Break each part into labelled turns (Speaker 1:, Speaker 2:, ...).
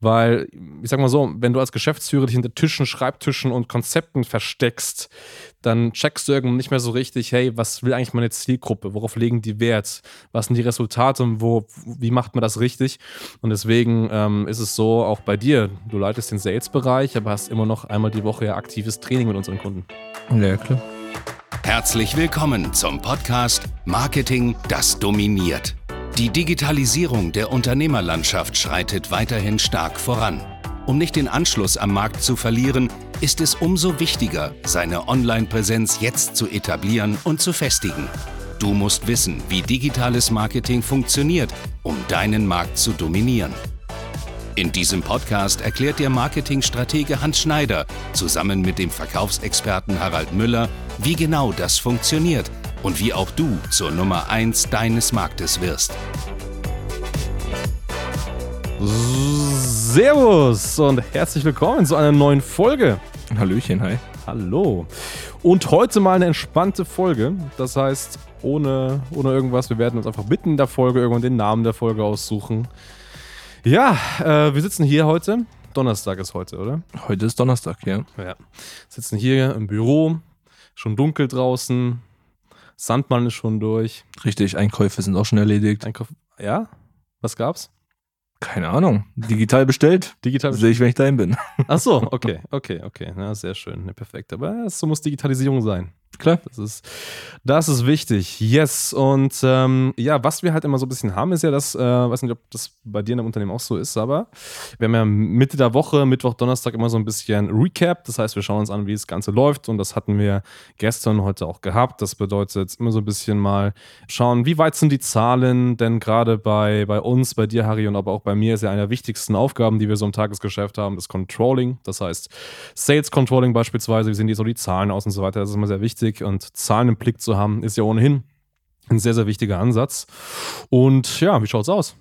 Speaker 1: Weil, ich sag mal so, wenn du als Geschäftsführer dich hinter Tischen, Schreibtischen und Konzepten versteckst, dann checkst du irgendwann nicht mehr so richtig, hey, was will eigentlich meine Zielgruppe? Worauf legen die Wert? Was sind die Resultate und wo, wie macht man das richtig? Und deswegen ähm, ist es so auch bei dir. Du leitest den Sales-Bereich, aber hast immer noch einmal die Woche ja aktives Training mit unseren Kunden.
Speaker 2: Ja, klar.
Speaker 3: Herzlich willkommen zum Podcast Marketing, das dominiert. Die Digitalisierung der Unternehmerlandschaft schreitet weiterhin stark voran. Um nicht den Anschluss am Markt zu verlieren, ist es umso wichtiger, seine Online-Präsenz jetzt zu etablieren und zu festigen. Du musst wissen, wie digitales Marketing funktioniert, um deinen Markt zu dominieren. In diesem Podcast erklärt der Marketingstratege Hans Schneider zusammen mit dem Verkaufsexperten Harald Müller, wie genau das funktioniert und wie auch du zur Nummer 1 deines Marktes wirst.
Speaker 1: Servus und herzlich willkommen zu einer neuen Folge.
Speaker 2: Hallöchen, hi.
Speaker 1: Hallo. Und heute mal eine entspannte Folge. Das heißt, ohne, ohne irgendwas, wir werden uns einfach mitten in der Folge irgendwann den Namen der Folge aussuchen. Ja, äh, wir sitzen hier heute. Donnerstag ist heute, oder?
Speaker 2: Heute ist Donnerstag, ja.
Speaker 1: Ja. Sitzen hier im Büro, schon dunkel draußen, Sandmann ist schon durch.
Speaker 2: Richtig, Einkäufe sind auch schon erledigt.
Speaker 1: Einkauf ja? Was gab's?
Speaker 2: Keine Ahnung. Digital bestellt.
Speaker 1: Digital
Speaker 2: Sehe ich, wenn ich dahin bin.
Speaker 1: Ach so, okay, okay, okay. Ja, sehr schön. Ja, perfekt. Aber so muss Digitalisierung sein.
Speaker 2: Klar.
Speaker 1: Das ist, das ist wichtig. Yes. Und ähm, ja, was wir halt immer so ein bisschen haben, ist ja das, äh, weiß nicht, ob das bei dir in einem Unternehmen auch so ist, aber wir haben ja Mitte der Woche, Mittwoch, Donnerstag immer so ein bisschen Recap. Das heißt, wir schauen uns an, wie das Ganze läuft. Und das hatten wir gestern, heute auch gehabt. Das bedeutet immer so ein bisschen mal schauen, wie weit sind die Zahlen, denn gerade bei, bei uns, bei dir, Harry, und aber auch bei mir ist ja eine der wichtigsten Aufgaben, die wir so im Tagesgeschäft haben, das Controlling. Das heißt, Sales Controlling beispielsweise, wie sehen die so die Zahlen aus und so weiter. Das ist immer sehr wichtig wichtig und Zahlen im Blick zu haben, ist ja ohnehin ein sehr, sehr wichtiger Ansatz. Und ja, wie schaut's aus?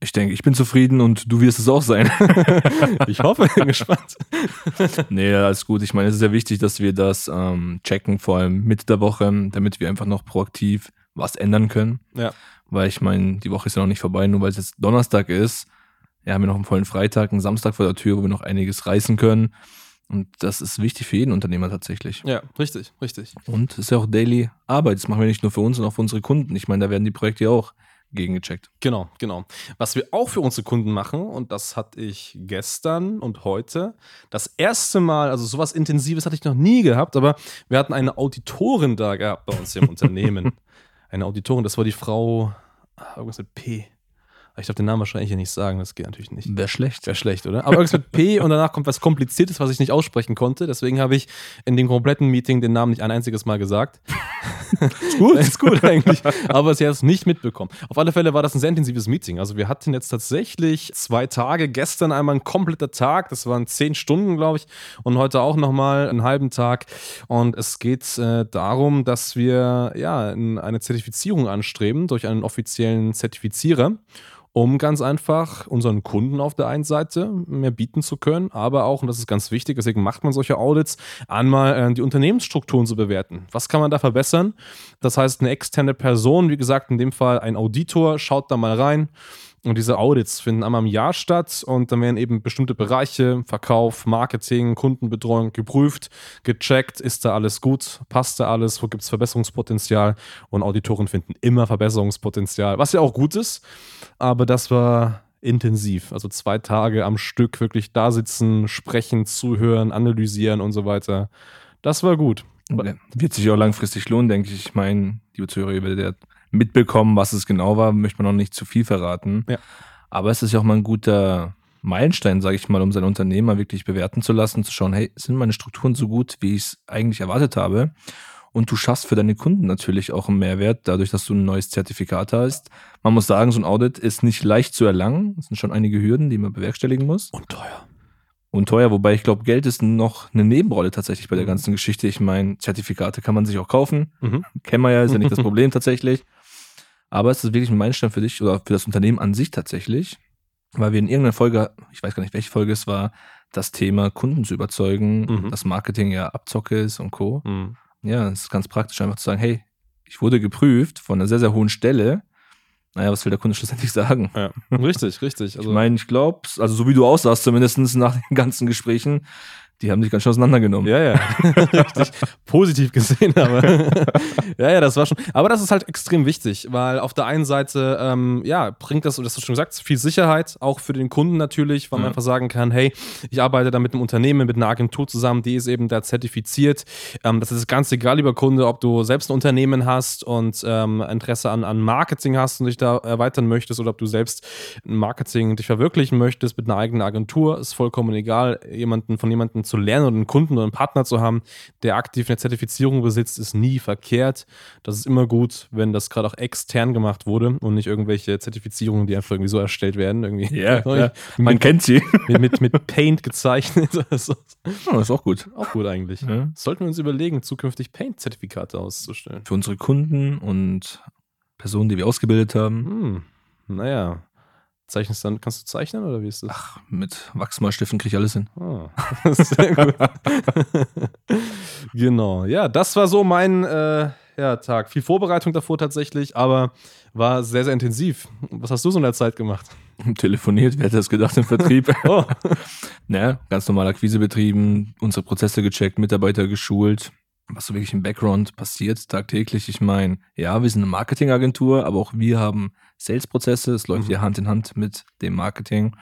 Speaker 2: Ich denke, ich bin zufrieden und du wirst es auch sein.
Speaker 1: ich hoffe, bin gespannt.
Speaker 2: nee, alles gut. Ich meine, es ist sehr wichtig, dass wir das ähm, checken, vor allem Mitte der Woche, damit wir einfach noch proaktiv was ändern können.
Speaker 1: Ja.
Speaker 2: Weil ich meine, die Woche ist ja noch nicht vorbei, nur weil es jetzt Donnerstag ist. Ja, haben wir noch einen vollen Freitag, einen Samstag vor der Tür, wo wir noch einiges reißen können. Und das ist wichtig für jeden Unternehmer tatsächlich.
Speaker 1: Ja, richtig, richtig.
Speaker 2: Und es ist ja auch Daily Arbeit. Das machen wir nicht nur für uns, sondern auch für unsere Kunden. Ich meine, da werden die Projekte ja auch gegengecheckt.
Speaker 1: Genau, genau. Was wir auch für unsere Kunden machen, und das hatte ich gestern und heute, das erste Mal, also sowas Intensives hatte ich noch nie gehabt, aber wir hatten eine Auditorin da gehabt bei uns im Unternehmen. Eine Auditorin, das war die Frau, ah, irgendwas mit P. Ich darf den Namen wahrscheinlich hier nicht sagen, das geht natürlich nicht.
Speaker 2: Wäre schlecht.
Speaker 1: Wäre schlecht, oder? Aber irgendwas mit P und danach kommt was Kompliziertes, was ich nicht aussprechen konnte. Deswegen habe ich in dem kompletten Meeting den Namen nicht ein einziges Mal gesagt. ist gut. ist gut eigentlich. Aber sie hat es nicht mitbekommen. Auf alle Fälle war das ein sehr intensives Meeting. Also wir hatten jetzt tatsächlich zwei Tage. Gestern einmal ein kompletter Tag. Das waren zehn Stunden, glaube ich. Und heute auch nochmal einen halben Tag. Und es geht äh, darum, dass wir ja eine Zertifizierung anstreben durch einen offiziellen Zertifizierer um ganz einfach unseren Kunden auf der einen Seite mehr bieten zu können, aber auch, und das ist ganz wichtig, deswegen macht man solche Audits, einmal äh, die Unternehmensstrukturen zu bewerten. Was kann man da verbessern? Das heißt, eine externe Person, wie gesagt, in dem Fall ein Auditor, schaut da mal rein und diese Audits finden einmal im Jahr statt und dann werden eben bestimmte Bereiche, Verkauf, Marketing, Kundenbetreuung geprüft, gecheckt, ist da alles gut, passt da alles, wo gibt es Verbesserungspotenzial und Auditoren finden immer Verbesserungspotenzial, was ja auch gut ist, aber das war intensiv, also zwei Tage am Stück wirklich da sitzen, sprechen, zuhören, analysieren und so weiter. Das war gut.
Speaker 2: Wird sich auch langfristig lohnen, denke ich. Ich meine, liebe Zuhörer, ihr werdet mitbekommen, was es genau war, möchte man noch nicht zu viel verraten.
Speaker 1: Ja.
Speaker 2: Aber es ist ja auch mal ein guter Meilenstein, sage ich mal, um sein Unternehmen mal wirklich bewerten zu lassen, zu schauen, hey, sind meine Strukturen so gut, wie ich es eigentlich erwartet habe? Und du schaffst für deine Kunden natürlich auch einen Mehrwert, dadurch, dass du ein neues Zertifikat hast. Man muss sagen, so ein Audit ist nicht leicht zu erlangen. Es sind schon einige Hürden, die man bewerkstelligen muss.
Speaker 1: Und teuer
Speaker 2: und teuer, wobei ich glaube, Geld ist noch eine Nebenrolle tatsächlich bei der mhm. ganzen Geschichte. Ich meine, Zertifikate kann man sich auch kaufen. Mhm. Kennen wir ja, ist ja nicht das Problem tatsächlich. Aber es ist wirklich ein Meilenstein für dich oder für das Unternehmen an sich tatsächlich, weil wir in irgendeiner Folge, ich weiß gar nicht, welche Folge es war, das Thema Kunden zu überzeugen, mhm. dass Marketing ja Abzocke ist und Co. Mhm. Ja, es ist ganz praktisch einfach zu sagen, hey, ich wurde geprüft von einer sehr, sehr hohen Stelle naja, was will der Kunde schlussendlich sagen?
Speaker 1: Ja, richtig, richtig.
Speaker 2: Also, ich meine, ich glaube, also so wie du aussahst, zumindest nach den ganzen Gesprächen, die haben sich ganz schön auseinandergenommen.
Speaker 1: Ja, ja. Richtig positiv gesehen, aber. ja, ja, das war schon. Aber das ist halt extrem wichtig, weil auf der einen Seite, ähm, ja, bringt das, das hast du schon gesagt, viel Sicherheit, auch für den Kunden natürlich, weil man einfach sagen kann, hey, ich arbeite da mit einem Unternehmen, mit einer Agentur zusammen, die ist eben da zertifiziert. Ähm, das ist ganz egal, lieber Kunde, ob du selbst ein Unternehmen hast und ähm, Interesse an, an Marketing hast und dich da erweitern möchtest oder ob du selbst Marketing dich verwirklichen möchtest mit einer eigenen Agentur, ist vollkommen egal. Jemanden von jemandem zu lernen oder einen Kunden oder einen Partner zu haben, der aktiv eine Zertifizierung besitzt, ist nie verkehrt. Das ist immer gut, wenn das gerade auch extern gemacht wurde und nicht irgendwelche Zertifizierungen, die einfach irgendwie so erstellt werden. Irgendwie.
Speaker 2: Ja, ja. man mit, kennt sie.
Speaker 1: Mit, mit, mit Paint gezeichnet.
Speaker 2: Das ist auch gut.
Speaker 1: Auch gut eigentlich. Ja. Sollten wir uns überlegen, zukünftig Paint-Zertifikate auszustellen.
Speaker 2: Für unsere Kunden und Personen, die wir ausgebildet haben.
Speaker 1: Hm. Naja, Zeichnest dann, kannst du zeichnen oder wie ist das?
Speaker 2: Ach, mit Wachsmalstiften kriege ich alles hin.
Speaker 1: Ah, sehr gut. genau, ja, das war so mein äh, ja, Tag. Viel Vorbereitung davor tatsächlich, aber war sehr, sehr intensiv. Was hast du so in der Zeit gemacht?
Speaker 2: Telefoniert, wer hätte das gedacht im Vertrieb? oh. naja, ganz normal Akquise betrieben, unsere Prozesse gecheckt, Mitarbeiter geschult, was so wirklich im Background passiert tagtäglich. Ich meine, ja, wir sind eine Marketingagentur, aber auch wir haben Sales-Prozesse. Es läuft mhm. ja Hand in Hand mit dem Marketing.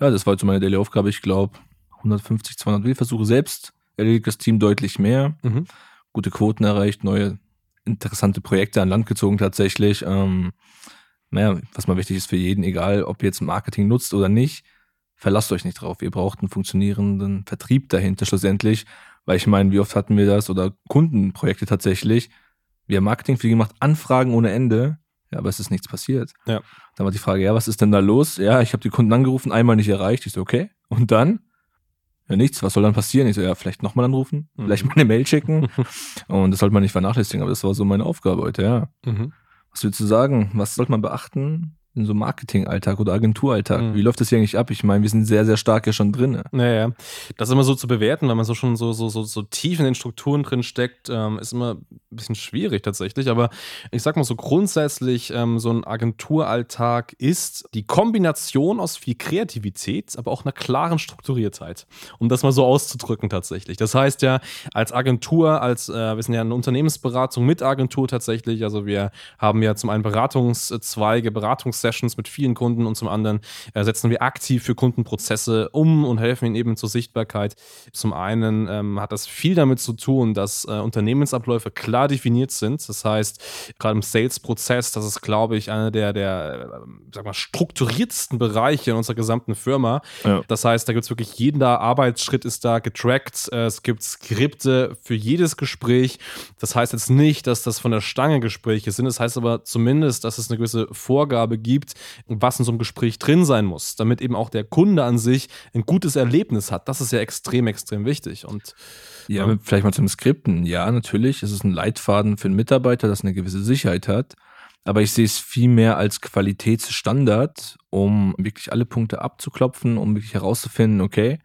Speaker 2: Ja, das war jetzt so meine Daily-Aufgabe. Ich glaube, 150, 200 Willversuche selbst erledigt das Team deutlich mehr. Mhm. Gute Quoten erreicht, neue interessante Projekte an Land gezogen tatsächlich. Ähm, naja, was mal wichtig ist für jeden, egal ob ihr jetzt Marketing nutzt oder nicht, verlasst euch nicht drauf. Ihr braucht einen funktionierenden Vertrieb dahinter schlussendlich. Weil ich meine, wie oft hatten wir das oder Kundenprojekte tatsächlich? Wir haben Marketing für die gemacht, Anfragen ohne Ende, ja, aber es ist nichts passiert.
Speaker 1: Ja.
Speaker 2: Dann war die Frage, ja, was ist denn da los? Ja, ich habe die Kunden angerufen, einmal nicht erreicht. Ich so, okay. Und dann? Ja, nichts. Was soll dann passieren? Ich so, ja, vielleicht nochmal anrufen, mhm. vielleicht mal eine Mail schicken. Und das sollte man nicht vernachlässigen, aber das war so meine Aufgabe heute, ja. Mhm. Was willst du sagen? Was sollte man beachten, in so Marketing-Alltag oder Agenturalltag? Mhm. Wie läuft das hier eigentlich ab? Ich meine, wir sind sehr, sehr stark ja schon drin.
Speaker 1: Naja, das ist immer so zu bewerten, wenn man so schon so, so, so, so tief in den Strukturen drin steckt, ähm, ist immer ein bisschen schwierig tatsächlich. Aber ich sag mal so grundsätzlich, ähm, so ein Agenturalltag ist die Kombination aus viel Kreativität, aber auch einer klaren Strukturiertheit. Um das mal so auszudrücken tatsächlich. Das heißt ja, als Agentur, als, äh, wir sind ja eine Unternehmensberatung mit Agentur tatsächlich, also wir haben ja zum einen Beratungszweige, Beratungs Sessions mit vielen Kunden und zum anderen äh, setzen wir aktiv für Kundenprozesse um und helfen ihnen eben zur Sichtbarkeit. Zum einen ähm, hat das viel damit zu tun, dass äh, Unternehmensabläufe klar definiert sind. Das heißt, gerade im Sales-Prozess, das ist, glaube ich, einer der, der äh, sag mal, strukturiertsten Bereiche in unserer gesamten Firma. Ja. Das heißt, da gibt es wirklich jeder Arbeitsschritt ist da getrackt. Äh, es gibt Skripte für jedes Gespräch. Das heißt jetzt nicht, dass das von der Stange Gespräche sind. Das heißt aber zumindest, dass es eine gewisse Vorgabe gibt, gibt, was in so einem Gespräch drin sein muss, damit eben auch der Kunde an sich ein gutes Erlebnis hat. Das ist ja extrem, extrem wichtig. Und
Speaker 2: ja, ähm, vielleicht mal zum Skripten. Ja, natürlich, es ist ein Leitfaden für einen Mitarbeiter, das eine gewisse Sicherheit hat. Aber ich sehe es viel mehr als Qualitätsstandard, um wirklich alle Punkte abzuklopfen, um wirklich herauszufinden, okay,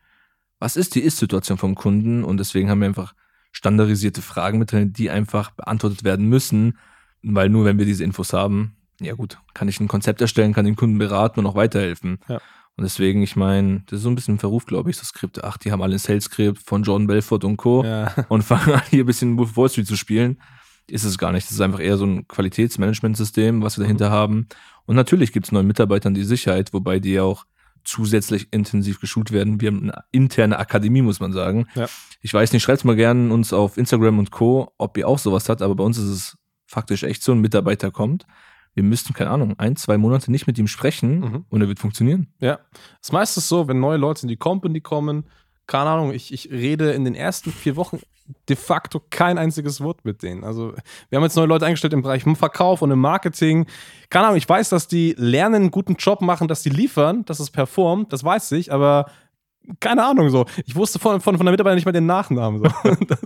Speaker 2: was ist die Ist-Situation vom Kunden? Und deswegen haben wir einfach standardisierte Fragen mit drin, die einfach beantwortet werden müssen, weil nur wenn wir diese Infos haben, ja gut, kann ich ein Konzept erstellen, kann den Kunden beraten und auch weiterhelfen. Ja. Und deswegen, ich meine, das ist so ein bisschen ein Verruf, glaube ich, so Skripte. Ach, die haben alle ein Sales-Skript von John Belfort und Co. Ja. und fangen an, hier ein bisschen Wolf Wall Street zu spielen. Ist es gar nicht. Das ist einfach eher so ein Qualitätsmanagementsystem, was wir dahinter mhm. haben. Und natürlich gibt es neuen Mitarbeitern die Sicherheit, wobei die auch zusätzlich intensiv geschult werden. Wir haben eine interne Akademie, muss man sagen. Ja. Ich weiß nicht, schreibt mal gerne uns auf Instagram und Co., ob ihr auch sowas habt, aber bei uns ist es faktisch echt so, ein Mitarbeiter kommt, wir müssten, keine Ahnung, ein, zwei Monate nicht mit ihm sprechen mhm. und er wird funktionieren.
Speaker 1: Ja. Das meiste ist so, wenn neue Leute in die Company kommen, keine Ahnung, ich, ich rede in den ersten vier Wochen de facto kein einziges Wort mit denen. Also, wir haben jetzt neue Leute eingestellt im Bereich Verkauf und im Marketing. Keine Ahnung, ich weiß, dass die lernen, einen guten Job machen, dass die liefern, dass es performt, das weiß ich, aber keine Ahnung, so. Ich wusste von, von, von der Mitarbeiterin nicht mal den Nachnamen. So.
Speaker 2: Das,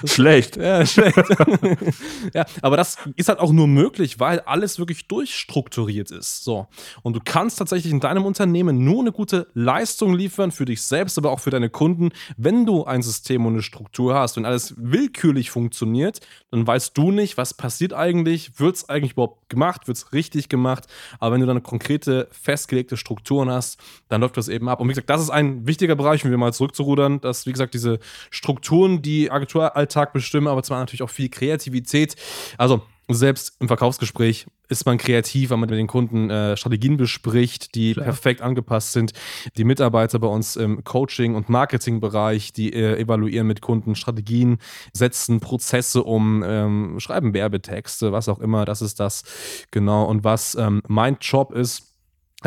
Speaker 2: das, schlecht.
Speaker 1: Ja, schlecht. ja, aber das ist halt auch nur möglich, weil alles wirklich durchstrukturiert ist. So. Und du kannst tatsächlich in deinem Unternehmen nur eine gute Leistung liefern für dich selbst, aber auch für deine Kunden, wenn du ein System und eine Struktur hast. Wenn alles willkürlich funktioniert, dann weißt du nicht, was passiert eigentlich, wird es eigentlich überhaupt gemacht, wird es richtig gemacht. Aber wenn du dann konkrete, festgelegte Strukturen hast, dann läuft das eben ab. Und wie gesagt, das ist ein wichtiger Bereich, um wieder mal zurückzurudern, dass, wie gesagt, diese Strukturen, die Agenturalltag bestimmen, aber zwar natürlich auch viel Kreativität. Also selbst im Verkaufsgespräch ist man kreativ, weil man mit den Kunden äh, Strategien bespricht, die Klar. perfekt angepasst sind. Die Mitarbeiter bei uns im Coaching- und Marketingbereich, die äh, evaluieren mit Kunden Strategien, setzen Prozesse um, ähm, schreiben Werbetexte, was auch immer. Das ist das genau. Und was ähm, mein Job ist,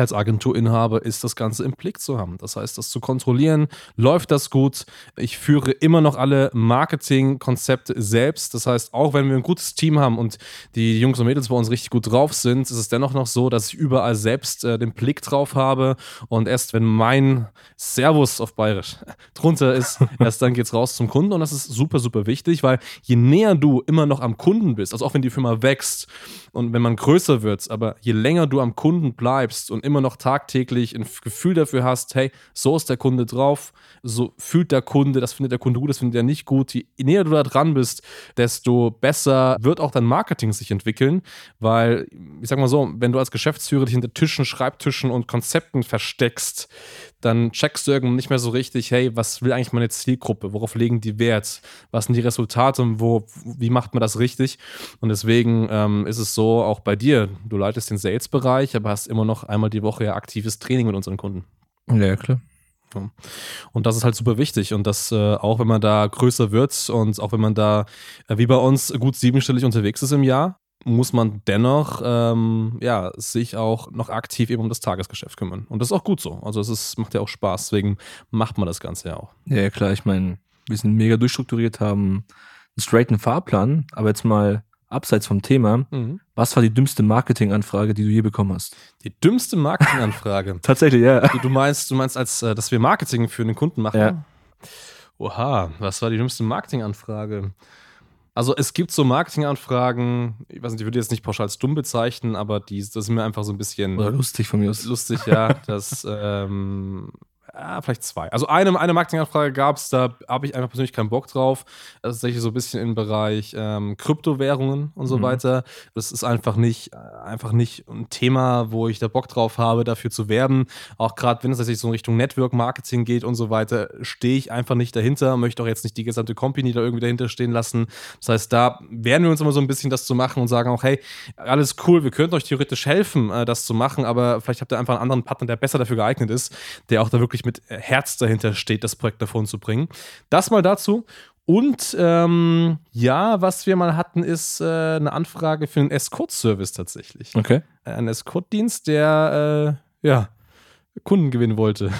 Speaker 1: als Agenturinhaber ist, das Ganze im Blick zu haben. Das heißt, das zu kontrollieren, läuft das gut. Ich führe immer noch alle Marketingkonzepte selbst. Das heißt, auch wenn wir ein gutes Team haben und die Jungs und Mädels bei uns richtig gut drauf sind, ist es dennoch noch so, dass ich überall selbst äh, den Blick drauf habe. Und erst wenn mein Servus auf Bayerisch drunter ist, erst dann geht es raus zum Kunden. Und das ist super, super wichtig, weil je näher du immer noch am Kunden bist, also auch wenn die Firma wächst und wenn man größer wird, aber je länger du am Kunden bleibst und immer noch tagtäglich ein Gefühl dafür hast, hey, so ist der Kunde drauf, so fühlt der Kunde, das findet der Kunde gut, das findet er nicht gut. Je näher du da dran bist, desto besser wird auch dein Marketing sich entwickeln, weil, ich sag mal so, wenn du als Geschäftsführer dich hinter Tischen, Schreibtischen und Konzepten versteckst, dann checkst du irgendwann nicht mehr so richtig, hey, was will eigentlich meine Zielgruppe? Worauf legen die Wert? Was sind die Resultate? Wo, wie macht man das richtig? Und deswegen ähm, ist es so, auch bei dir, du leitest den Sales-Bereich, aber hast immer noch einmal die Woche ja aktives Training mit unseren Kunden.
Speaker 2: Ja, klar.
Speaker 1: Und das ist halt super wichtig. Und das, äh, auch wenn man da größer wird und auch wenn man da, äh, wie bei uns, gut siebenstellig unterwegs ist im Jahr, muss man dennoch ähm, ja, sich auch noch aktiv eben um das Tagesgeschäft kümmern. Und das ist auch gut so. Also es ist, macht ja auch Spaß, deswegen macht man das Ganze ja auch.
Speaker 2: Ja, klar, ich meine, wir sind mega durchstrukturiert, haben einen straighten Fahrplan, aber jetzt mal abseits vom Thema, mhm. was war die dümmste Marketinganfrage, die du je bekommen hast?
Speaker 1: Die dümmste Marketinganfrage?
Speaker 2: Tatsächlich, ja.
Speaker 1: Du, du, meinst, du meinst, als äh, dass wir Marketing für einen Kunden machen? Ja. Oha, was war die dümmste Marketinganfrage? Also es gibt so Marketinganfragen, ich weiß nicht, ich würde jetzt nicht pauschal als dumm bezeichnen, aber die, das ist mir einfach so ein bisschen.
Speaker 2: Oder lustig von mir aus.
Speaker 1: Lustig, ja. Das ähm, ja, vielleicht zwei. Also eine, eine Marketinganfrage gab es, da habe ich einfach persönlich keinen Bock drauf. Das ist tatsächlich so ein bisschen im Bereich ähm, Kryptowährungen und so mhm. weiter. Das ist einfach nicht, einfach nicht ein Thema, wo ich da Bock drauf habe, dafür zu werben. Auch gerade wenn es tatsächlich so in Richtung Network Marketing geht und so weiter, stehe ich einfach nicht dahinter, möchte auch jetzt nicht die gesamte Company da irgendwie dahinter stehen lassen. Das heißt, da werden wir uns immer so ein bisschen das zu machen und sagen auch, hey, alles cool, wir könnten euch theoretisch helfen, äh, das zu machen, aber vielleicht habt ihr einfach einen anderen Partner, der besser dafür geeignet ist, der auch da wirklich mit Herz dahinter steht, das Projekt davon zu bringen. Das mal dazu. Und ähm, ja, was wir mal hatten, ist äh, eine Anfrage für einen Escort-Service tatsächlich.
Speaker 2: Okay.
Speaker 1: Ein Escort-Dienst, der äh, ja Kunden gewinnen wollte.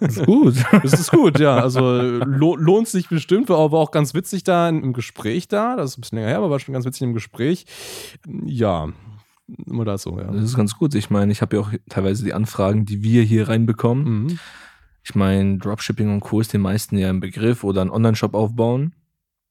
Speaker 2: Das ist gut.
Speaker 1: Das ist gut, ja. Also lo lohnt sich bestimmt, war aber auch ganz witzig da im Gespräch da. Das ist ein bisschen länger her, aber war schon ganz witzig im Gespräch. Ja,
Speaker 2: immer dazu, ja. Das ist ganz gut. Ich meine, ich habe ja auch teilweise die Anfragen, die wir hier reinbekommen. Mhm. Ich meine, Dropshipping und Co. ist den meisten ja ein Begriff oder einen Online-Shop aufbauen.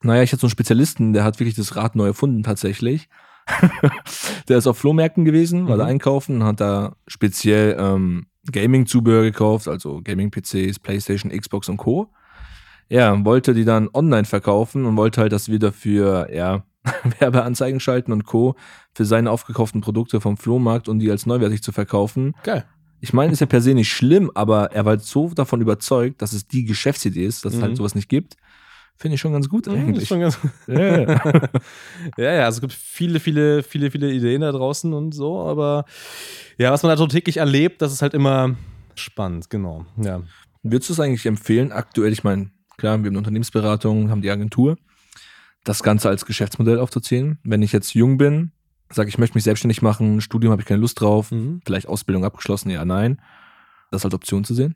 Speaker 2: Naja, ich hatte so einen Spezialisten, der hat wirklich das Rad neu erfunden tatsächlich. der ist auf Flohmärkten gewesen, war mhm. da einkaufen, hat da speziell ähm, Gaming-Zubehör gekauft, also Gaming-PCs, Playstation, Xbox und Co. Ja, wollte die dann online verkaufen und wollte halt, dass wir dafür, ja, Werbeanzeigen schalten und Co. für seine aufgekauften Produkte vom Flohmarkt und die als neuwertig zu verkaufen.
Speaker 1: Geil.
Speaker 2: Ich meine, ist ja per se nicht schlimm, aber er war halt so davon überzeugt, dass es die Geschäftsidee ist, dass mhm. es halt mhm. sowas nicht gibt. Finde ich schon ganz gut eigentlich. Schon ganz
Speaker 1: ja, ja. ja, ja, also es gibt viele, viele, viele, viele Ideen da draußen und so, aber ja, was man da so täglich erlebt, das ist halt immer spannend, genau. Ja.
Speaker 2: Würdest du es eigentlich empfehlen, aktuell, ich meine, klar, wir haben eine Unternehmensberatung, haben die Agentur, das Ganze als Geschäftsmodell aufzuziehen? Wenn ich jetzt jung bin, sage, ich möchte mich selbstständig machen, Studium habe ich keine Lust drauf, mhm. vielleicht Ausbildung abgeschlossen, ja, nein. Das als Option zu sehen?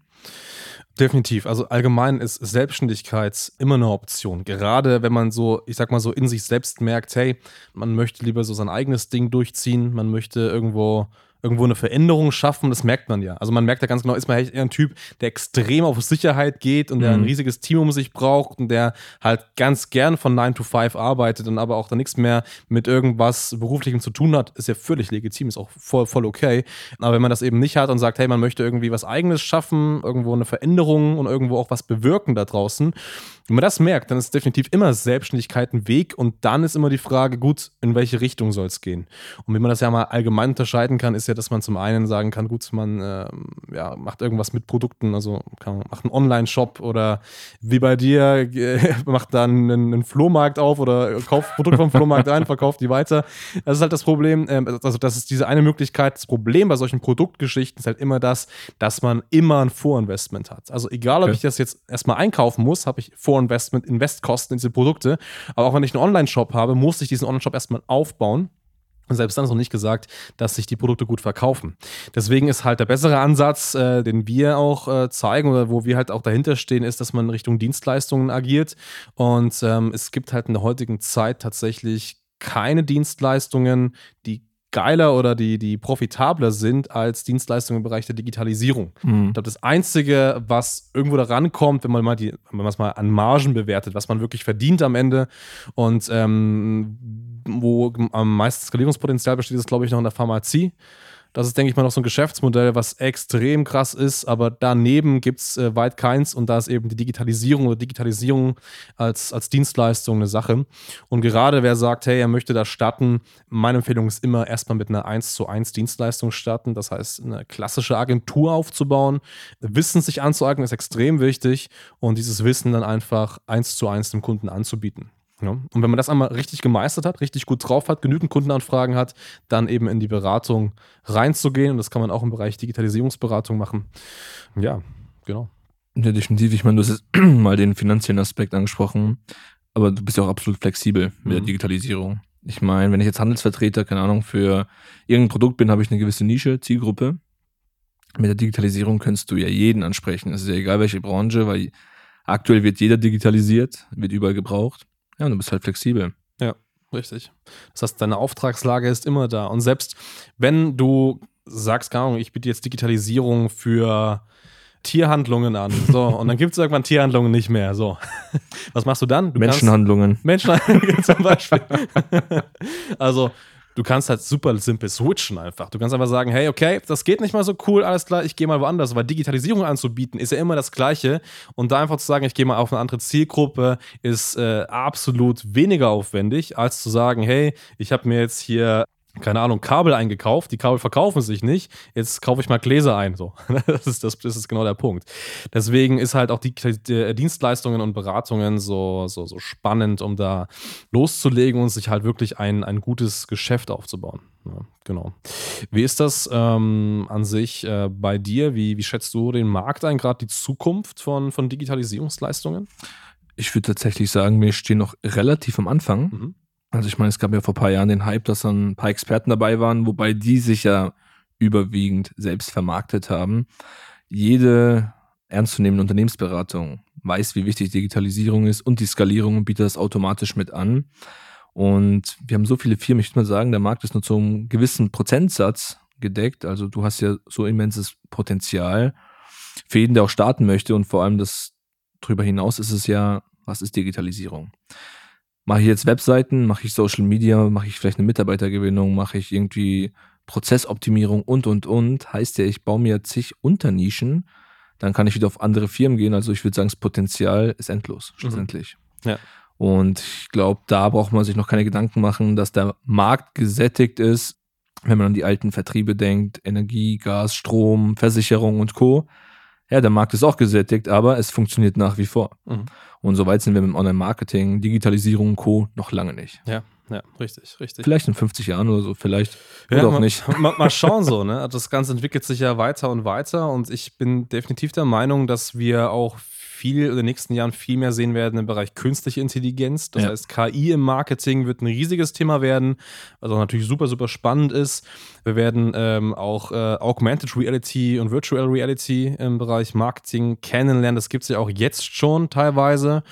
Speaker 1: Definitiv. Also allgemein ist Selbstständigkeit immer eine Option. Gerade wenn man so, ich sag mal so, in sich selbst merkt, hey, man möchte lieber so sein eigenes Ding durchziehen, man möchte irgendwo irgendwo eine Veränderung schaffen, das merkt man ja. Also man merkt ja ganz genau, ist man echt ein Typ, der extrem auf Sicherheit geht und der mhm. ein riesiges Team um sich braucht und der halt ganz gern von 9 to 5 arbeitet und aber auch da nichts mehr mit irgendwas Beruflichem zu tun hat, ist ja völlig legitim, ist auch voll, voll okay. Aber wenn man das eben nicht hat und sagt, hey, man möchte irgendwie was Eigenes schaffen, irgendwo eine Veränderung und irgendwo auch was bewirken da draußen, wenn man das merkt, dann ist definitiv immer Selbstständigkeit ein Weg und dann ist immer die Frage, gut, in welche Richtung soll es gehen? Und wie man das ja mal allgemein unterscheiden kann, ist ja, dass man zum einen sagen kann, gut, man äh, ja, macht irgendwas mit Produkten, also kann, macht einen Online-Shop oder wie bei dir, äh, macht dann einen, einen, Flohmarkt auf oder kauft Produkte vom Flohmarkt ein, verkauft die weiter. Das ist halt das Problem, äh, also das ist diese eine Möglichkeit. Das Problem bei solchen Produktgeschichten ist halt immer das, dass man immer ein Vorinvestment hat. Also egal, ob okay. ich das jetzt erstmal einkaufen muss, habe ich Vorinvestment, Investkosten in diese Produkte, aber auch wenn ich einen Online-Shop habe, muss ich diesen Online-Shop erstmal aufbauen. Und selbst dann ist noch nicht gesagt, dass sich die Produkte gut verkaufen. Deswegen ist halt der bessere Ansatz, äh, den wir auch äh, zeigen oder wo wir halt auch dahinter stehen, ist, dass man Richtung Dienstleistungen agiert. Und ähm, es gibt halt in der heutigen Zeit tatsächlich keine Dienstleistungen, die geiler oder die, die profitabler sind als Dienstleistungen im Bereich der Digitalisierung. Mhm. Ich glaube, das Einzige, was irgendwo da rankommt, wenn man mal die, wenn man es mal an Margen bewertet, was man wirklich verdient am Ende und ähm, wo am meisten Skalierungspotenzial besteht, ist, glaube ich, noch in der Pharmazie. Das ist, denke ich mal, noch so ein Geschäftsmodell, was extrem krass ist, aber daneben gibt es äh, weit keins und da ist eben die Digitalisierung oder Digitalisierung als, als Dienstleistung eine Sache. Und gerade wer sagt, hey, er möchte da starten, meine Empfehlung ist immer erstmal mit einer 1 zu 1 Dienstleistung starten. Das heißt, eine klassische Agentur aufzubauen, Wissen sich anzueignen, ist extrem wichtig und dieses Wissen dann einfach 1 zu 1 dem Kunden anzubieten. Ja. Und wenn man das einmal richtig gemeistert hat, richtig gut drauf hat, genügend Kundenanfragen hat, dann eben in die Beratung reinzugehen. Und das kann man auch im Bereich Digitalisierungsberatung machen. Ja, genau.
Speaker 2: Ja, definitiv. Ich meine, du hast jetzt mal den finanziellen Aspekt angesprochen, aber du bist ja auch absolut flexibel mit mhm. der Digitalisierung. Ich meine, wenn ich jetzt Handelsvertreter, keine Ahnung, für irgendein Produkt bin, habe ich eine gewisse Nische, Zielgruppe. Mit der Digitalisierung kannst du ja jeden ansprechen. Es ist ja egal, welche Branche, weil aktuell wird jeder digitalisiert, wird überall gebraucht. Ja, und du bist halt flexibel.
Speaker 1: Ja, richtig. Das heißt, deine Auftragslage ist immer da. Und selbst wenn du sagst, keine Ahnung, ich biete jetzt Digitalisierung für Tierhandlungen an. So, und dann gibt es irgendwann Tierhandlungen nicht mehr. So. Was machst du dann? Du
Speaker 2: Menschenhandlungen.
Speaker 1: Menschenhandlungen zum Beispiel. also, du kannst halt super simpel switchen einfach. Du kannst einfach sagen, hey, okay, das geht nicht mal so cool, alles klar, ich gehe mal woanders. Weil Digitalisierung anzubieten ist ja immer das Gleiche. Und da einfach zu sagen, ich gehe mal auf eine andere Zielgruppe, ist äh, absolut weniger aufwendig, als zu sagen, hey, ich habe mir jetzt hier keine Ahnung, Kabel eingekauft, die Kabel verkaufen sich nicht, jetzt kaufe ich mal Gläser ein. So. Das, ist, das, das ist genau der Punkt. Deswegen ist halt auch die, die Dienstleistungen und Beratungen so, so, so spannend, um da loszulegen und sich halt wirklich ein, ein gutes Geschäft aufzubauen. Ja, genau. Wie ist das ähm, an sich äh, bei dir? Wie, wie schätzt du den Markt ein, gerade die Zukunft von, von Digitalisierungsleistungen?
Speaker 2: Ich würde tatsächlich sagen, wir stehen noch relativ am Anfang. Mhm also ich meine, es gab ja vor ein paar Jahren den Hype, dass dann ein paar Experten dabei waren, wobei die sich ja überwiegend selbst vermarktet haben. Jede ernstzunehmende Unternehmensberatung weiß, wie wichtig Digitalisierung ist und die Skalierung bietet das automatisch mit an. Und wir haben so viele Firmen, ich würde mal sagen, der Markt ist nur zu einem gewissen Prozentsatz gedeckt. Also du hast ja so immenses Potenzial für jeden, der auch starten möchte. Und vor allem das darüber hinaus ist es ja, was ist Digitalisierung? Mache ich jetzt Webseiten, mache ich Social Media, mache ich vielleicht eine Mitarbeitergewinnung, mache ich irgendwie Prozessoptimierung und, und, und. Heißt ja, ich baue mir zig Unternischen, dann kann ich wieder auf andere Firmen gehen. Also ich würde sagen, das Potenzial ist endlos, mhm. schlussendlich.
Speaker 1: Mhm. Ja.
Speaker 2: Und ich glaube, da braucht man sich noch keine Gedanken machen, dass der Markt gesättigt ist, wenn man an die alten Vertriebe denkt, Energie, Gas, Strom, Versicherung und Co ja, der Markt ist auch gesättigt, aber es funktioniert nach wie vor. Mhm. Und so weit sind wir mit Online-Marketing, Digitalisierung und Co. noch lange nicht.
Speaker 1: Ja, ja, richtig, richtig.
Speaker 2: Vielleicht in 50 Jahren oder so, vielleicht ja, oder auch
Speaker 1: mal,
Speaker 2: nicht.
Speaker 1: Mal, mal schauen so, ne? Das Ganze entwickelt sich ja weiter und weiter und ich bin definitiv der Meinung, dass wir auch viel in den nächsten Jahren viel mehr sehen werden im Bereich künstliche Intelligenz. Das ja. heißt, KI im Marketing wird ein riesiges Thema werden, was auch natürlich super, super spannend ist. Wir werden ähm, auch äh, Augmented Reality und Virtual Reality im Bereich Marketing kennenlernen. Das gibt es ja auch jetzt schon teilweise.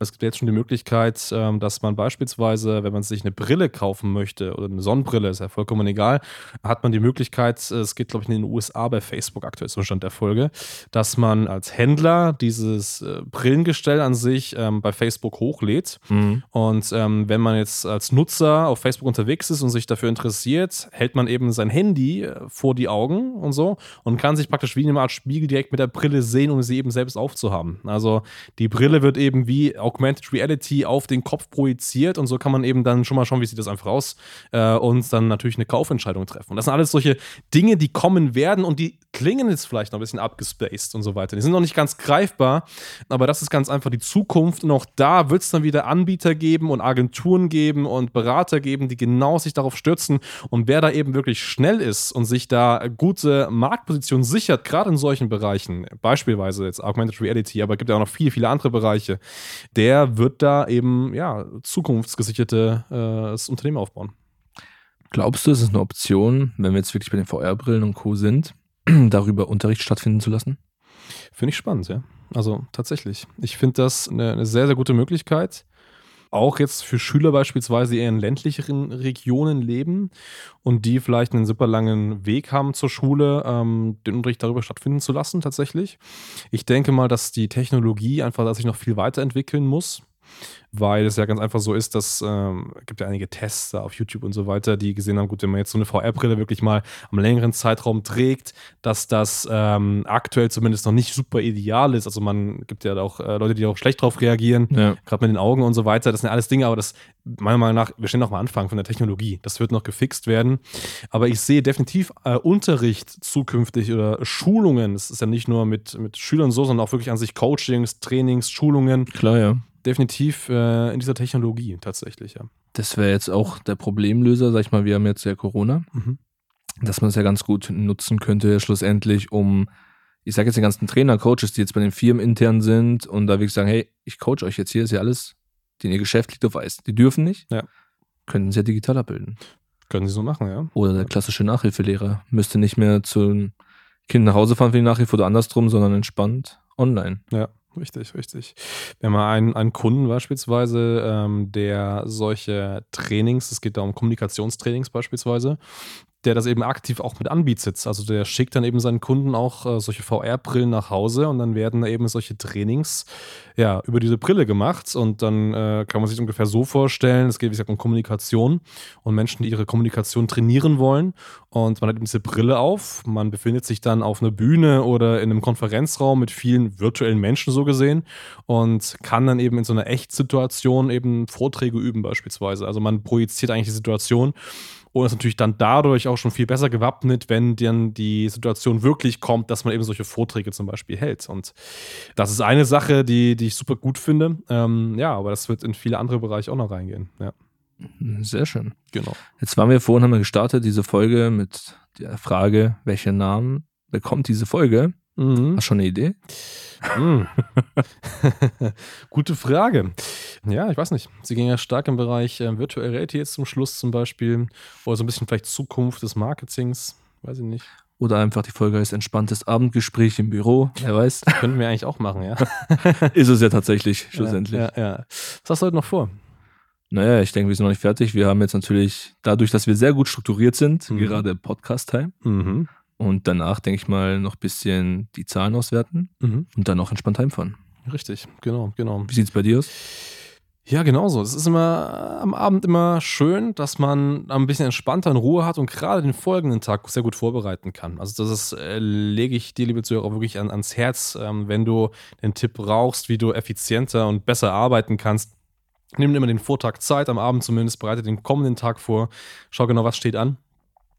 Speaker 1: Es gibt jetzt schon die Möglichkeit, ähm, dass man beispielsweise, wenn man sich eine Brille kaufen möchte oder eine Sonnenbrille, ist ja vollkommen egal, hat man die Möglichkeit, es geht glaube ich in den USA bei Facebook aktuell zum Stand der Folge, dass man als Händler dieses äh, Brillengestell an sich ähm, bei Facebook hochlädt. Mhm. Und ähm, wenn man jetzt als Nutzer auf Facebook unterwegs ist und sich dafür interessiert, hält man eben sein Handy äh, vor die Augen und so und kann sich praktisch wie in einer Art Spiegel direkt mit der Brille sehen, um sie eben selbst aufzuhaben. Also die Brille wird eben wie Augmented Reality auf den Kopf projiziert und so kann man eben dann schon mal schauen, wie sieht das einfach aus äh, und dann natürlich eine Kaufentscheidung treffen. Und das sind alles solche Dinge, die kommen werden und die klingen jetzt vielleicht noch ein bisschen abgespaced und so weiter. Die sind noch nicht ganz greifbar, aber das ist ganz einfach die Zukunft und auch da wird es dann wieder Anbieter geben und Agenturen geben und Berater geben, die genau sich darauf stürzen und wer da eben wirklich schnell ist und sich da gute Marktposition sichert, gerade in solchen Bereichen, beispielsweise jetzt Augmented Reality, aber es gibt ja auch noch viele, viele andere Bereiche, der wird da eben ja zukunftsgesicherte äh, Unternehmen aufbauen.
Speaker 2: Glaubst du, es ist eine Option, wenn wir jetzt wirklich bei den VR-Brillen und Co. sind, darüber Unterricht stattfinden zu lassen?
Speaker 1: Finde ich spannend, ja. Also tatsächlich. Ich finde das eine, eine, sehr, sehr gute Möglichkeit. Auch jetzt für Schüler beispielsweise, die eher in ländlicheren Regionen leben und die vielleicht einen super langen Weg haben zur Schule, ähm, den Unterricht darüber stattfinden zu lassen, tatsächlich. Ich denke mal, dass die Technologie einfach dass sich noch viel weiterentwickeln muss weil es ja ganz einfach so ist, dass ähm, gibt ja einige Tests auf YouTube und so weiter, die gesehen haben, gut, wenn man jetzt so eine VR-Brille wirklich mal am längeren Zeitraum trägt, dass das ähm, aktuell zumindest noch nicht super ideal ist. Also man gibt ja auch äh, Leute, die auch schlecht drauf reagieren, ja. gerade mit den Augen und so weiter. Das sind ja alles Dinge, aber das meiner Meinung nach, wir stehen noch mal Anfang von der Technologie. Das wird noch gefixt werden. Aber ich sehe definitiv äh, Unterricht zukünftig oder Schulungen. Es ist ja nicht nur mit, mit Schülern so, sondern auch wirklich an sich Coachings, Trainings, Schulungen.
Speaker 2: Klar, ja
Speaker 1: definitiv äh, in dieser Technologie tatsächlich, ja.
Speaker 2: Das wäre jetzt auch der Problemlöser, sag ich mal, wir haben jetzt ja Corona, mhm. dass man es ja ganz gut nutzen könnte, schlussendlich, um, ich sage jetzt den ganzen Trainer, Coaches, die jetzt bei den Firmen intern sind und da wirklich sagen, hey, ich coach euch jetzt hier, ist ja alles, den ihr Geschäft liegt auf Eis. Die dürfen nicht, ja. können sie ja digital abbilden.
Speaker 1: Können sie so machen, ja.
Speaker 2: Oder der klassische Nachhilfelehrer müsste nicht mehr zu Kind nach Hause fahren für die Nachhilfe oder andersrum, sondern entspannt online.
Speaker 1: Ja. Richtig, richtig. Wir haben einen, einen Kunden beispielsweise, ähm, der solche Trainings, es geht da um Kommunikationstrainings beispielsweise, der das eben aktiv auch mit anbietet. Also der schickt dann eben seinen Kunden auch äh, solche VR-Brillen nach Hause und dann werden eben solche Trainings ja, über diese Brille gemacht und dann äh, kann man sich ungefähr so vorstellen, es geht wie gesagt um Kommunikation und Menschen, die ihre Kommunikation trainieren wollen und man hat eben diese Brille auf, man befindet sich dann auf einer Bühne oder in einem Konferenzraum mit vielen virtuellen Menschen so gesehen und kann dann eben in so einer Echtsituation eben Vorträge üben beispielsweise. Also man projiziert eigentlich die Situation und ist natürlich dann dadurch auch schon viel besser gewappnet, wenn dann die Situation wirklich kommt, dass man eben solche Vorträge zum Beispiel hält. Und das ist eine Sache, die, die ich super gut finde. Ähm, ja, aber das wird in viele andere Bereiche auch noch reingehen. Ja.
Speaker 2: Sehr schön. Genau. Jetzt waren wir vorhin, haben wir gestartet, diese Folge mit der Frage, welchen Namen bekommt diese Folge? Mhm. Hast du schon eine Idee? Mhm.
Speaker 1: Gute Frage. Ja, ich weiß nicht. Sie ging ja stark im Bereich äh, Virtual Reality jetzt zum Schluss zum Beispiel. Oder so ein bisschen vielleicht Zukunft des Marketings. Weiß ich nicht.
Speaker 2: Oder einfach die Folge heißt entspanntes Abendgespräch im Büro. Wer weiß.
Speaker 1: Könnten wir eigentlich auch machen, ja.
Speaker 2: Ist es ja tatsächlich, schlussendlich.
Speaker 1: Ja, ja, ja. Was hast du heute noch vor?
Speaker 2: Naja, ich denke, wir sind noch nicht fertig. Wir haben jetzt natürlich, dadurch, dass wir sehr gut strukturiert sind, mhm. gerade Podcast-Time, mhm. Und danach, denke ich mal, noch ein bisschen die Zahlen auswerten mhm. und dann noch entspannt heimfahren.
Speaker 1: Richtig, genau, genau.
Speaker 2: Wie sieht es bei dir aus?
Speaker 1: Ja, genauso. Es ist immer am Abend immer schön, dass man ein bisschen entspannter in Ruhe hat und gerade den folgenden Tag sehr gut vorbereiten kann. Also das ist, äh, lege ich dir, liebe Zuhörer, wirklich an, ans Herz, ähm, wenn du den Tipp brauchst, wie du effizienter und besser arbeiten kannst. Nimm immer den Vortag Zeit, am Abend zumindest, bereite den kommenden Tag vor, schau genau, was steht an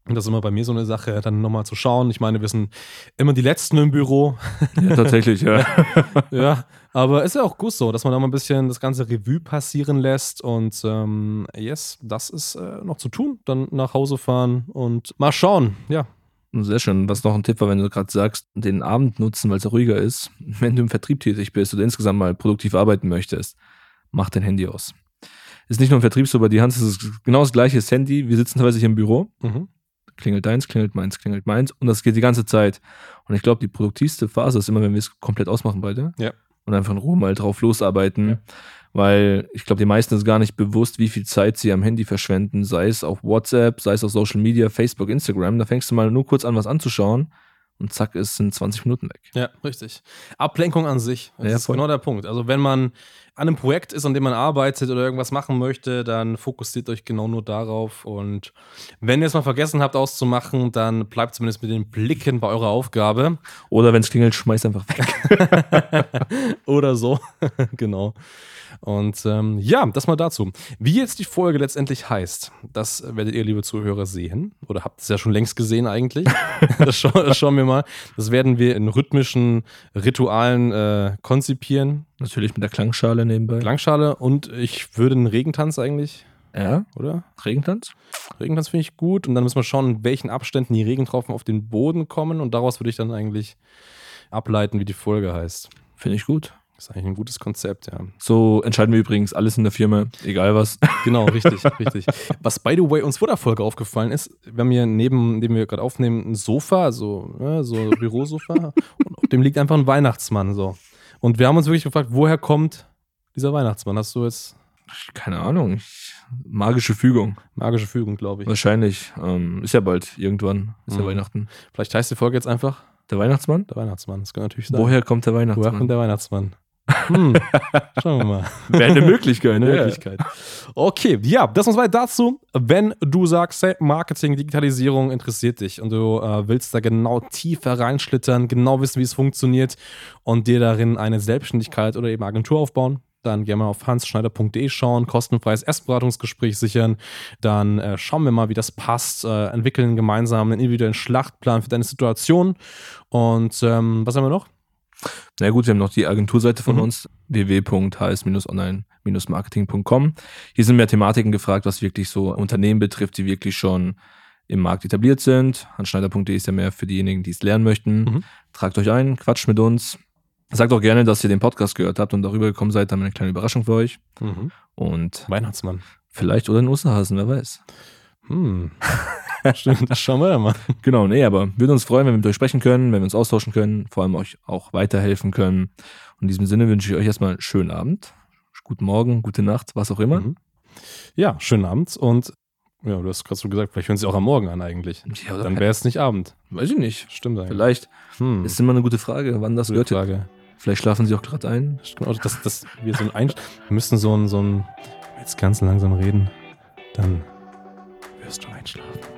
Speaker 1: und das ist immer bei mir so eine Sache, dann nochmal zu schauen. Ich meine, wir sind immer die Letzten im Büro.
Speaker 2: Ja, tatsächlich, ja.
Speaker 1: ja, aber ist ja auch gut so, dass man da mal ein bisschen das ganze Revue passieren lässt. Und ähm, yes, das ist äh, noch zu tun. Dann nach Hause fahren und mal schauen, ja.
Speaker 2: Sehr schön. Was noch ein Tipp war, wenn du gerade sagst, den Abend nutzen, weil es ruhiger ist. Wenn du im Vertrieb tätig bist oder insgesamt mal produktiv arbeiten möchtest, mach dein Handy aus. Ist nicht nur im Vertrieb so, bei die Hans ist es genau das gleiche das Handy. Wir sitzen teilweise hier im Büro. Mhm klingelt deins, klingelt meins, klingelt meins und das geht die ganze Zeit. Und ich glaube, die produktivste Phase ist immer, wenn wir es komplett ausmachen beide. Ja. und einfach in Ruhe mal drauf losarbeiten. Ja. Weil ich glaube, die meisten ist gar nicht bewusst, wie viel Zeit sie am Handy verschwenden, sei es auf WhatsApp, sei es auf Social Media, Facebook, Instagram. Da fängst du mal nur kurz an, was anzuschauen und zack, es sind 20 Minuten weg.
Speaker 1: Ja, richtig. Ablenkung an sich. Das ja, ist genau der Punkt. Also wenn man an einem Projekt ist, an dem man arbeitet oder irgendwas machen möchte, dann fokussiert euch genau nur darauf. Und wenn ihr es mal vergessen habt auszumachen, dann bleibt zumindest mit den Blicken bei eurer Aufgabe.
Speaker 2: Oder wenn es klingelt, schmeißt einfach weg.
Speaker 1: oder so. genau. Und ähm, ja, das mal dazu. Wie jetzt die Folge letztendlich heißt, das werdet ihr, liebe Zuhörer, sehen. Oder habt es ja schon längst gesehen eigentlich. das, scha das, schauen wir mal. Das werden wir in rhythmischen Ritualen äh, konzipieren.
Speaker 2: Natürlich mit der Klangschale nebenbei.
Speaker 1: Klangschale und ich würde einen Regentanz eigentlich.
Speaker 2: Ja.
Speaker 1: Oder?
Speaker 2: Regentanz?
Speaker 1: Regentanz finde ich gut. Und dann müssen wir schauen, in welchen Abständen die Regentropfen auf den Boden kommen. Und daraus würde ich dann eigentlich ableiten, wie die Folge heißt.
Speaker 2: Finde ich gut.
Speaker 1: Das ist eigentlich ein gutes Konzept, ja.
Speaker 2: So entscheiden wir übrigens alles in der Firma, egal was.
Speaker 1: Genau, richtig, richtig. Was by the way uns vor der Folge aufgefallen ist, wir haben hier neben, dem wir gerade aufnehmen, ein Sofa, also ja, so ein Bürosofa, und auf dem liegt einfach ein Weihnachtsmann so. Und wir haben uns wirklich gefragt, woher kommt dieser Weihnachtsmann? Hast du jetzt
Speaker 2: keine Ahnung. Magische Fügung.
Speaker 1: Magische Fügung, glaube ich.
Speaker 2: Wahrscheinlich. Ähm, ist ja bald irgendwann. Ist mhm. ja Weihnachten.
Speaker 1: Vielleicht heißt die Folge jetzt einfach
Speaker 2: Der Weihnachtsmann?
Speaker 1: Der Weihnachtsmann. Das kann natürlich sein.
Speaker 2: Woher kommt der Weihnachtsmann?
Speaker 1: Woher kommt der Weihnachtsmann? Hm. Schauen wir mal.
Speaker 2: Wäre eine Möglichkeit.
Speaker 1: Eine ja. Möglichkeit. Okay, ja, das war dazu. Wenn du sagst, hey, Marketing, Digitalisierung interessiert dich und du äh, willst da genau tiefer reinschlittern, genau wissen, wie es funktioniert und dir darin eine Selbstständigkeit oder eben Agentur aufbauen, dann gerne mal auf hansschneider.de schauen, kostenfreies Erstberatungsgespräch sichern. Dann äh, schauen wir mal, wie das passt, äh, entwickeln gemeinsam einen individuellen Schlachtplan für deine Situation. Und ähm, was haben wir noch?
Speaker 2: Na gut, wir haben noch die Agenturseite von mhm. uns, www.hs-online-marketing.com. Hier sind mehr Thematiken gefragt, was wirklich so Unternehmen betrifft, die wirklich schon im Markt etabliert sind. Hansschneider.de ist ja mehr für diejenigen, die es lernen möchten. Mhm. Tragt euch ein, quatscht mit uns. Sagt auch gerne, dass ihr den Podcast gehört habt und darüber gekommen seid. Dann eine kleine Überraschung für euch. Mhm. Und
Speaker 1: Weihnachtsmann.
Speaker 2: Vielleicht oder ein Osterhasen, wer weiß.
Speaker 1: Hm. Stimmt, das schauen wir dann mal.
Speaker 2: Genau, nee, aber würden uns freuen, wenn wir mit euch sprechen können, wenn wir uns austauschen können, vor allem euch auch weiterhelfen können. Und in diesem Sinne wünsche ich euch erstmal einen schönen Abend, guten Morgen, gute Nacht, was auch immer. Mhm.
Speaker 1: Ja, schönen Abend und ja, du hast gerade so gesagt, vielleicht hören sie auch am Morgen an eigentlich. Ja, dann wäre es nicht Abend.
Speaker 2: Weiß ich nicht.
Speaker 1: Stimmt eigentlich.
Speaker 2: Vielleicht. Hm. Ist immer eine gute Frage, wann das gute
Speaker 1: Frage.
Speaker 2: Vielleicht schlafen sie auch gerade ein.
Speaker 1: Genau, das, das, wir, so ein wir müssen so ein, so ein, jetzt ganz langsam reden, dann wirst du einschlafen.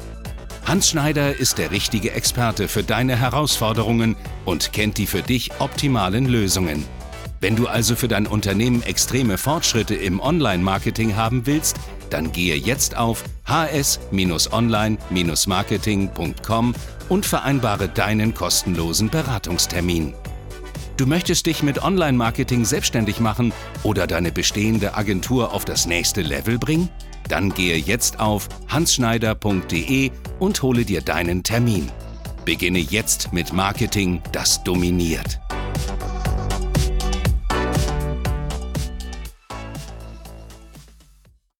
Speaker 3: Hans Schneider ist der richtige Experte für deine Herausforderungen und kennt die für dich optimalen Lösungen. Wenn du also für dein Unternehmen extreme Fortschritte im Online-Marketing haben willst, dann gehe jetzt auf hs-online-marketing.com und vereinbare deinen kostenlosen Beratungstermin. Du möchtest dich mit Online-Marketing selbstständig machen oder deine bestehende Agentur auf das nächste Level bringen? Dann gehe jetzt auf hansschneider.de und hole dir deinen Termin. Beginne jetzt mit Marketing, das dominiert.